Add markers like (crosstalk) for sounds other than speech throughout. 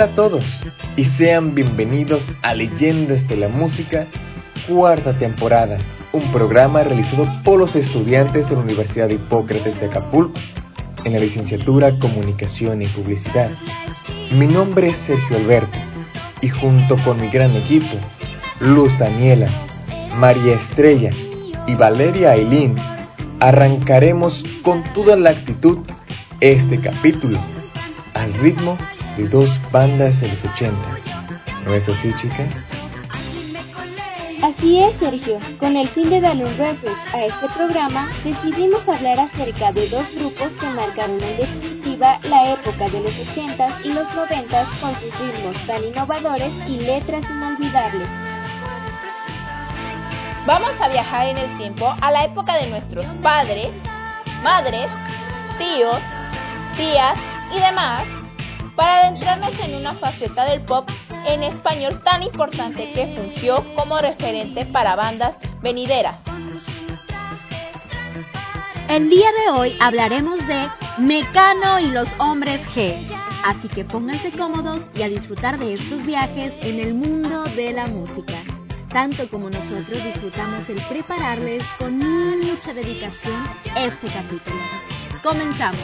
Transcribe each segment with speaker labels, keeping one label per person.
Speaker 1: Hola a todos y sean bienvenidos a Leyendas de la Música, cuarta temporada, un programa realizado por los estudiantes de la Universidad de Hipócrates de Acapulco en la licenciatura Comunicación y Publicidad. Mi nombre es Sergio Alberto y junto con mi gran equipo, Luz Daniela, María Estrella y Valeria Ailín, arrancaremos con toda la actitud este capítulo al ritmo de dos bandas de los ochentas. ¿No es así, chicas?
Speaker 2: Así es, Sergio. Con el fin de darle un refresh a este programa, decidimos hablar acerca de dos grupos que marcaron en definitiva la época de los ochentas y los noventas con sus ritmos tan innovadores y letras inolvidables.
Speaker 3: Vamos a viajar en el tiempo a la época de nuestros padres, madres, tíos, tías y demás para adentrarnos en una faceta del pop en español tan importante que fungió como referente para bandas venideras.
Speaker 4: El día de hoy hablaremos de Mecano y los hombres G. Así que pónganse cómodos y a disfrutar de estos viajes en el mundo de la música. Tanto como nosotros disfrutamos el prepararles con mucha dedicación este capítulo. Comenzamos.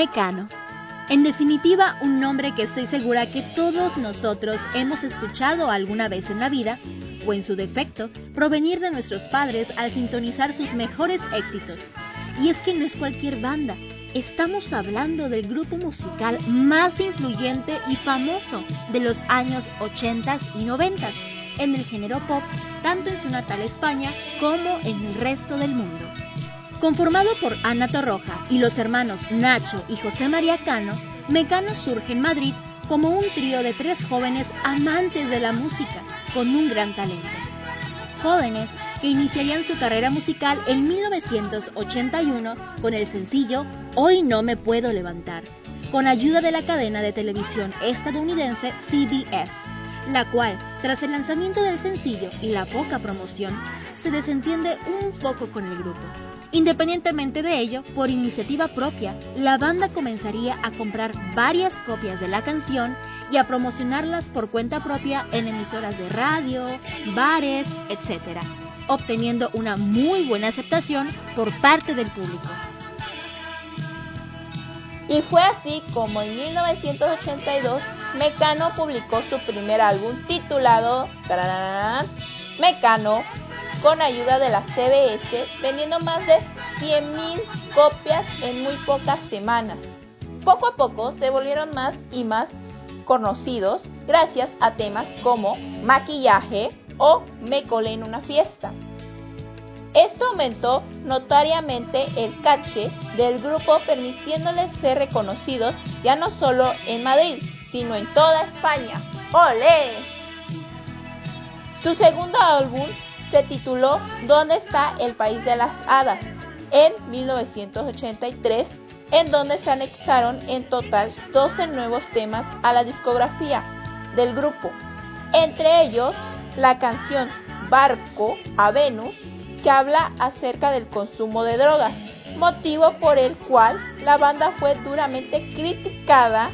Speaker 4: Mecano. En definitiva, un nombre que estoy segura que todos nosotros hemos escuchado alguna vez en la vida, o en su defecto, provenir de nuestros padres al sintonizar sus mejores éxitos. Y es que no es cualquier banda, estamos hablando del grupo musical más influyente y famoso de los años 80 y 90 en el género pop, tanto en su natal España como en el resto del mundo. Conformado por Ana Torroja y los hermanos Nacho y José María Cano, Mecano surge en Madrid como un trío de tres jóvenes amantes de la música, con un gran talento. Jóvenes que iniciarían su carrera musical en 1981 con el sencillo Hoy no me puedo levantar, con ayuda de la cadena de televisión estadounidense CBS.
Speaker 5: La cual, tras el lanzamiento del sencillo y la poca promoción, se desentiende un poco con el grupo. Independientemente de ello, por iniciativa propia, la banda comenzaría a comprar varias copias de la canción y a promocionarlas por cuenta propia en emisoras de radio, bares, etc., obteniendo una muy buena aceptación por parte del público.
Speaker 3: Y fue así como en 1982 Mecano publicó su primer álbum titulado Mecano con ayuda de la CBS, vendiendo más de 100.000 copias en muy pocas semanas. Poco a poco se volvieron más y más conocidos gracias a temas como maquillaje o me colé en una fiesta. Esto aumentó notariamente el caché del grupo permitiéndoles ser reconocidos ya no solo en Madrid, sino en toda España. ¡Olé! Su segundo álbum se tituló ¿Dónde está el país de las hadas? en 1983, en donde se anexaron en total 12 nuevos temas a la discografía del grupo, entre ellos la canción Barco a Venus, que habla acerca del consumo de drogas, motivo por el cual la banda fue duramente criticada,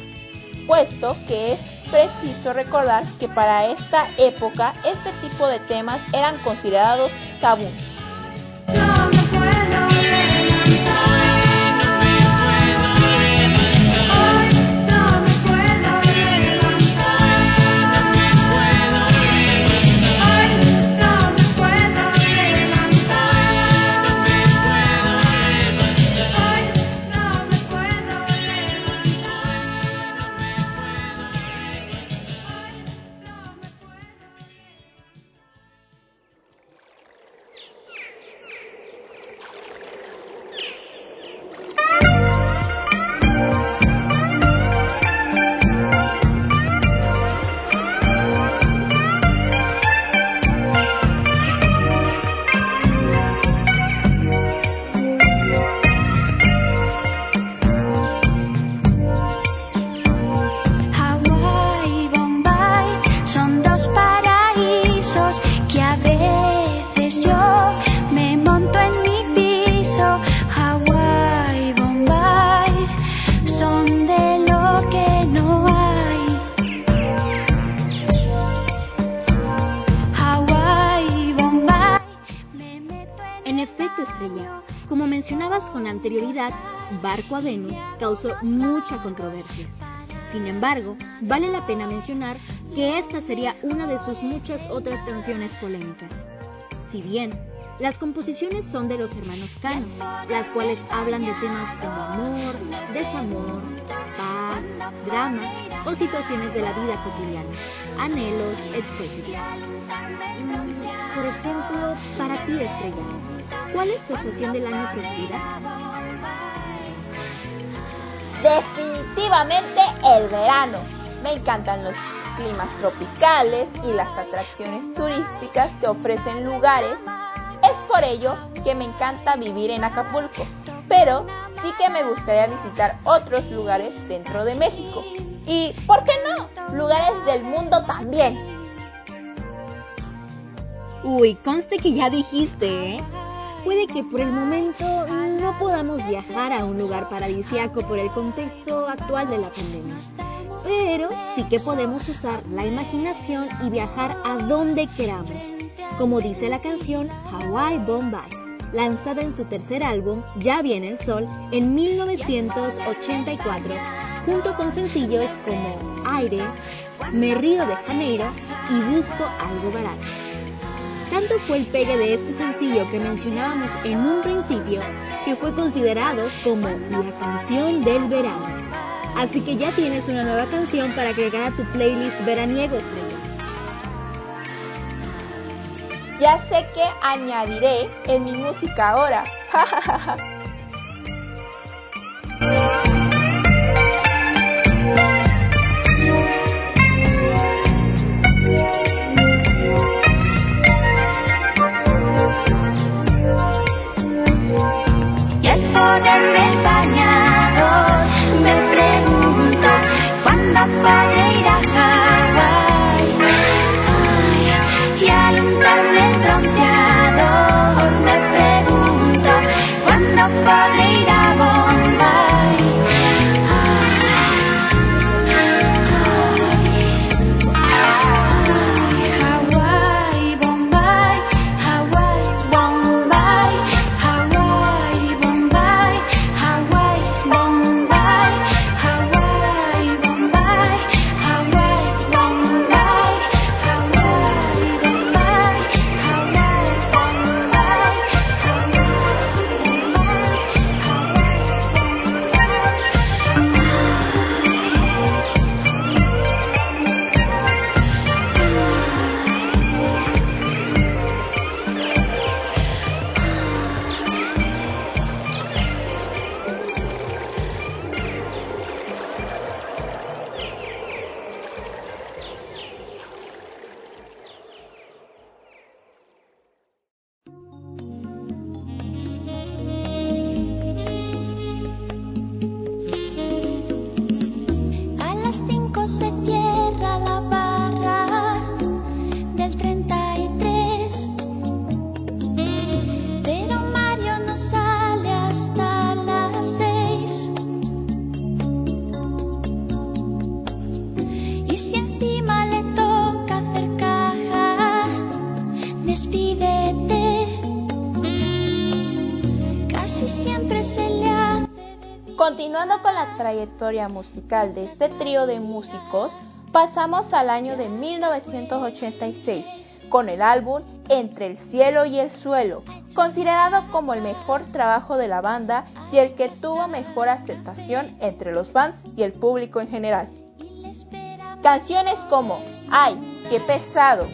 Speaker 3: puesto que es preciso recordar que para esta época este tipo de temas eran considerados tabú.
Speaker 5: Barco a Venus causó mucha controversia. Sin embargo, vale la pena mencionar que esta sería una de sus muchas otras canciones polémicas. Si bien las composiciones son de los hermanos Cano, las cuales hablan de temas como amor, desamor, paz, drama o situaciones de la vida cotidiana, anhelos, etc. Mm, por ejemplo, para ti, Estrella, ¿cuál es tu estación del año preferida?
Speaker 3: Definitivamente el verano. Me encantan los climas tropicales y las atracciones turísticas que ofrecen lugares. Es por ello que me encanta vivir en Acapulco, pero sí que me gustaría visitar otros lugares dentro de México. Y, ¿por qué no? Lugares del mundo también.
Speaker 5: Uy, conste que ya dijiste, ¿eh? Puede que por el momento no podamos viajar a un lugar paradisiaco por el contexto actual de la pandemia, pero sí que podemos usar la imaginación y viajar a donde queramos, como dice la canción Hawaii Bombay, lanzada en su tercer álbum Ya viene el sol en 1984, junto con sencillos como Aire, Me río de Janeiro y Busco algo barato. Tanto fue el pegue de este sencillo que mencionábamos en un principio que fue considerado como la canción del verano. Así que ya tienes una nueva canción para agregar a tu playlist veraniego estrella.
Speaker 3: Ya sé que añadiré en mi música ahora. (laughs)
Speaker 4: padre ir a Hawaii.
Speaker 3: Trayectoria musical de este trío de músicos, pasamos al año de 1986 con el álbum Entre el cielo y el suelo, considerado como el mejor trabajo de la banda y el que tuvo mejor aceptación entre los fans y el público en general. Canciones como Ay, qué pesado,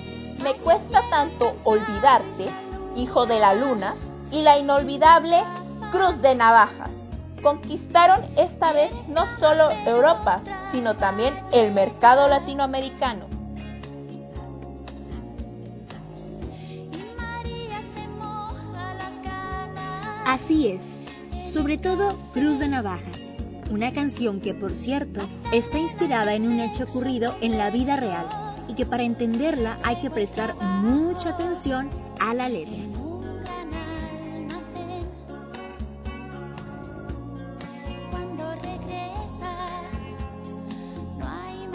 Speaker 3: Me cuesta tanto olvidarte, Hijo de la Luna y la inolvidable Cruz de Navajas conquistaron esta vez no solo Europa, sino también el mercado latinoamericano.
Speaker 4: Así es, sobre todo Cruz de Navajas, una canción que por cierto está inspirada en un hecho ocurrido en la vida real y que para entenderla hay que prestar mucha atención a la letra.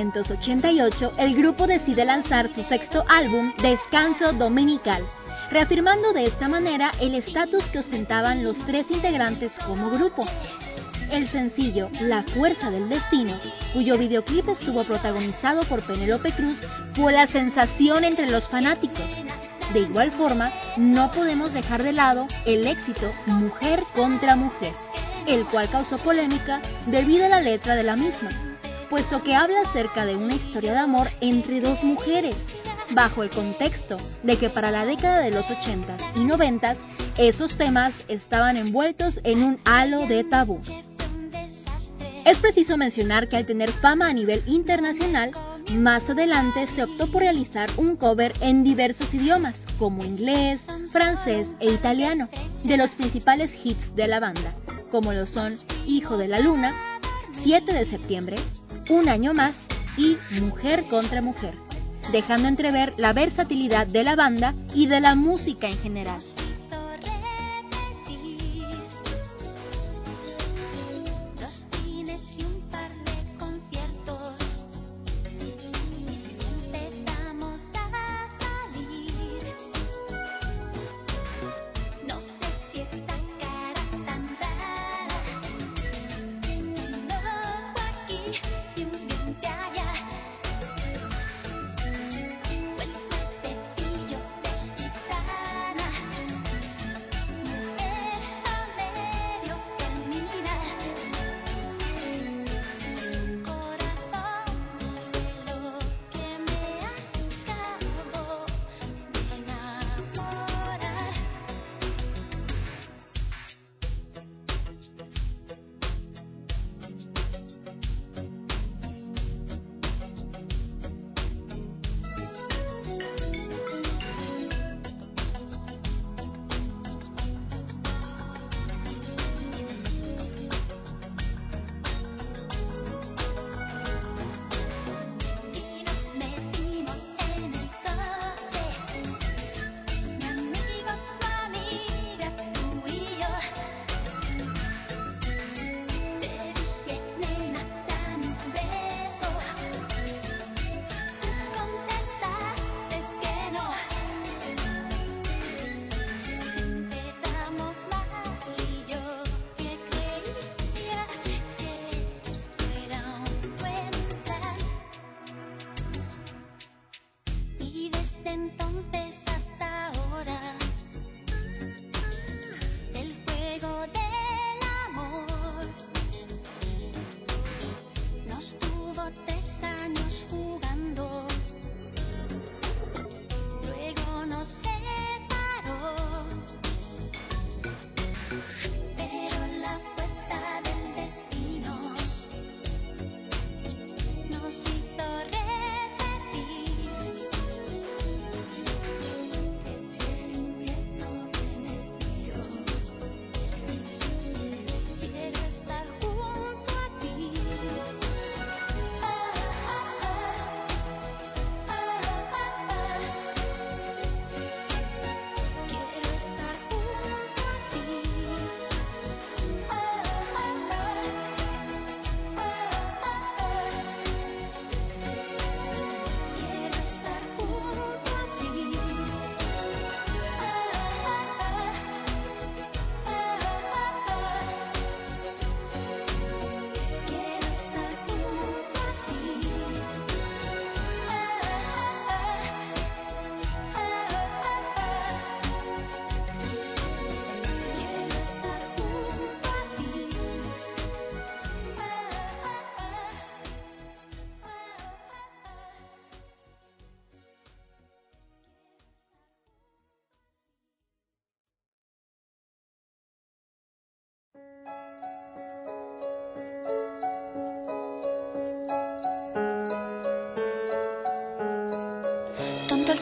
Speaker 4: 1988, el grupo decide lanzar su sexto álbum, Descanso Dominical, reafirmando de esta manera el estatus que ostentaban los tres integrantes como grupo. El sencillo La Fuerza del Destino, cuyo videoclip estuvo protagonizado por Penélope Cruz, fue la sensación entre los fanáticos. De igual forma, no podemos dejar de lado el éxito Mujer contra Mujer, el cual causó polémica debido a la letra de la misma, puesto que habla acerca de una historia de amor entre dos mujeres, bajo el contexto de que para la década de los 80s y 90s esos temas estaban envueltos en un halo de tabú. Es preciso mencionar que al tener fama a nivel internacional, más adelante se optó por realizar un cover en diversos idiomas, como inglés, francés e italiano, de los principales hits de la banda, como lo son Hijo de la Luna, 7 de septiembre, un año más y Mujer contra Mujer, dejando entrever la versatilidad de la banda y de la música en general.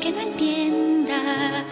Speaker 3: que no entienda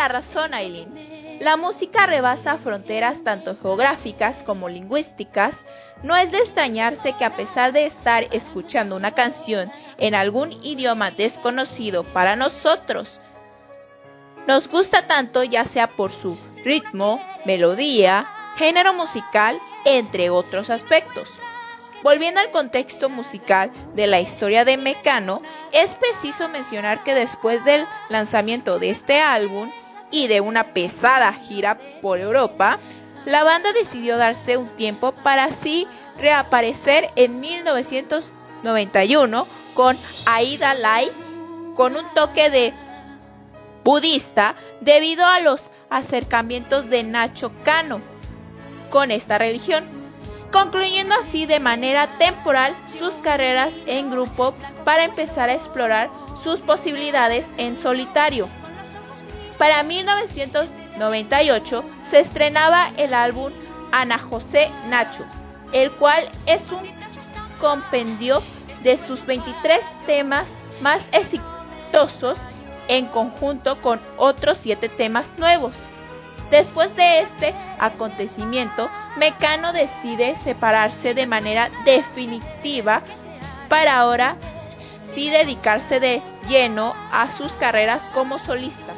Speaker 3: la razón, Aileen. La música rebasa fronteras tanto geográficas como lingüísticas. No es de extrañarse que a pesar de estar escuchando una canción en algún idioma desconocido para nosotros, nos gusta tanto ya sea por su ritmo, melodía, género musical, entre otros aspectos. Volviendo al contexto musical de la historia de Mecano, es preciso mencionar que después del lanzamiento de este álbum, y de una pesada gira por Europa, la banda decidió darse un tiempo para así reaparecer en 1991 con Aida Lai con un toque de budista debido a los acercamientos de Nacho Cano con esta religión, concluyendo así de manera temporal sus carreras en grupo para empezar a explorar sus posibilidades en solitario. Para 1998 se estrenaba el álbum Ana José Nacho, el cual es un compendio de sus 23 temas más exitosos en conjunto con otros 7 temas nuevos. Después de este acontecimiento, Mecano decide separarse de manera definitiva para ahora sí dedicarse de lleno a sus carreras como solistas.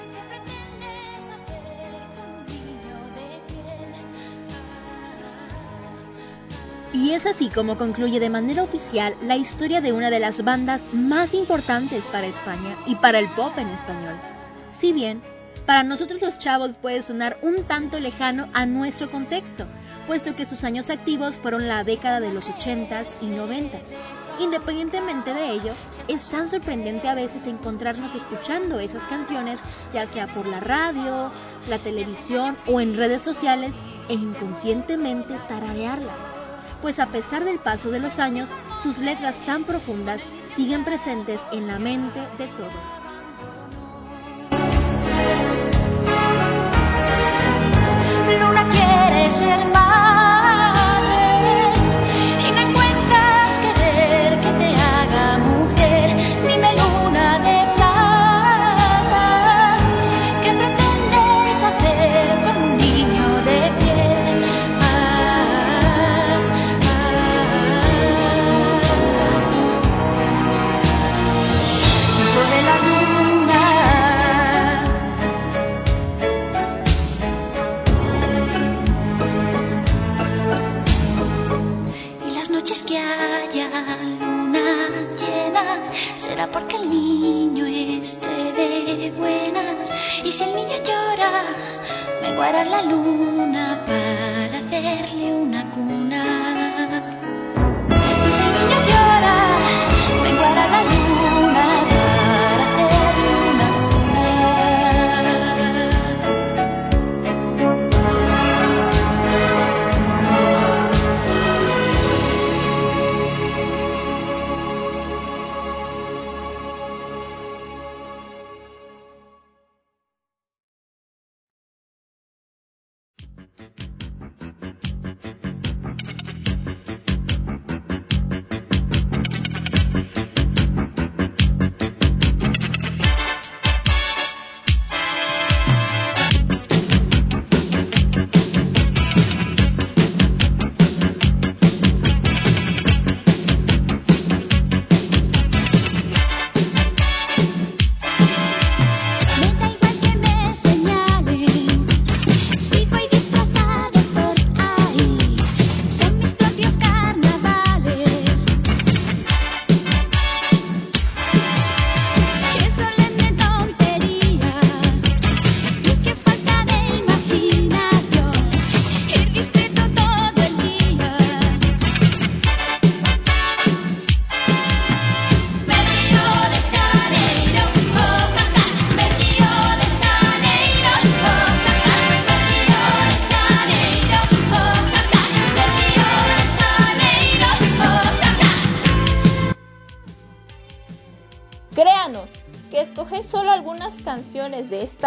Speaker 5: Y es así como concluye de manera oficial la historia de una de las bandas más importantes para España y para el pop en español. Si bien, para nosotros los chavos puede sonar un tanto lejano a nuestro contexto, puesto que sus años activos fueron la década de los 80s y 90s. Independientemente de ello, es tan sorprendente a veces encontrarnos escuchando esas canciones, ya sea por la radio, la televisión o en redes sociales, e inconscientemente tararearlas pues a pesar del paso de los años, sus letras tan profundas siguen presentes en la mente de todos.
Speaker 4: Luna quiere ser madre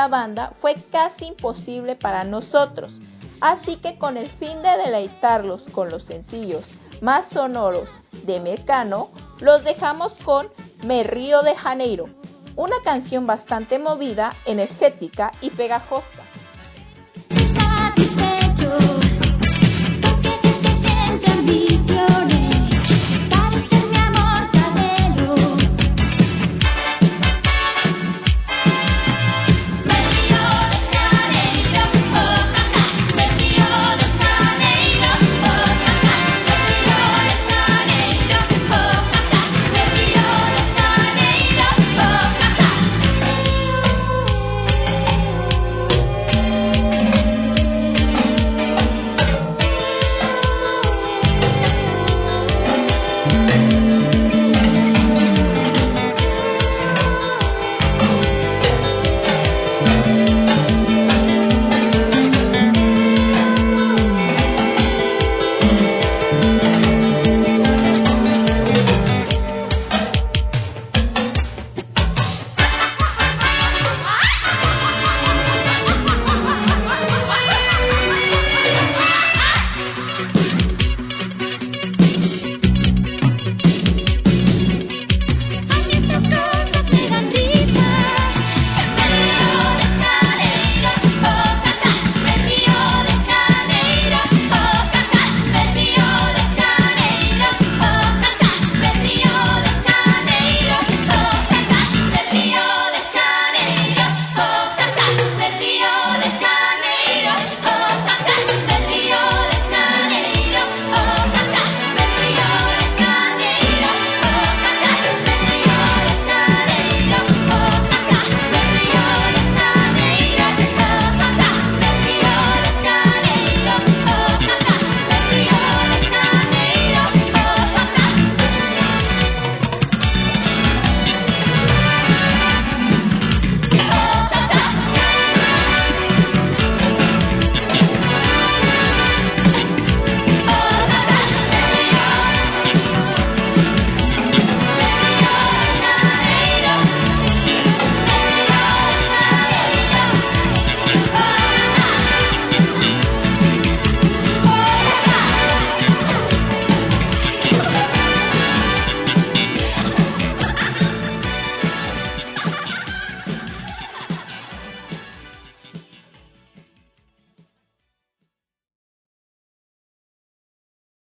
Speaker 3: banda fue casi imposible para nosotros, así que con el fin de deleitarlos con los sencillos más sonoros de Mecano, los dejamos con Me Río de Janeiro, una canción bastante movida, energética y pegajosa.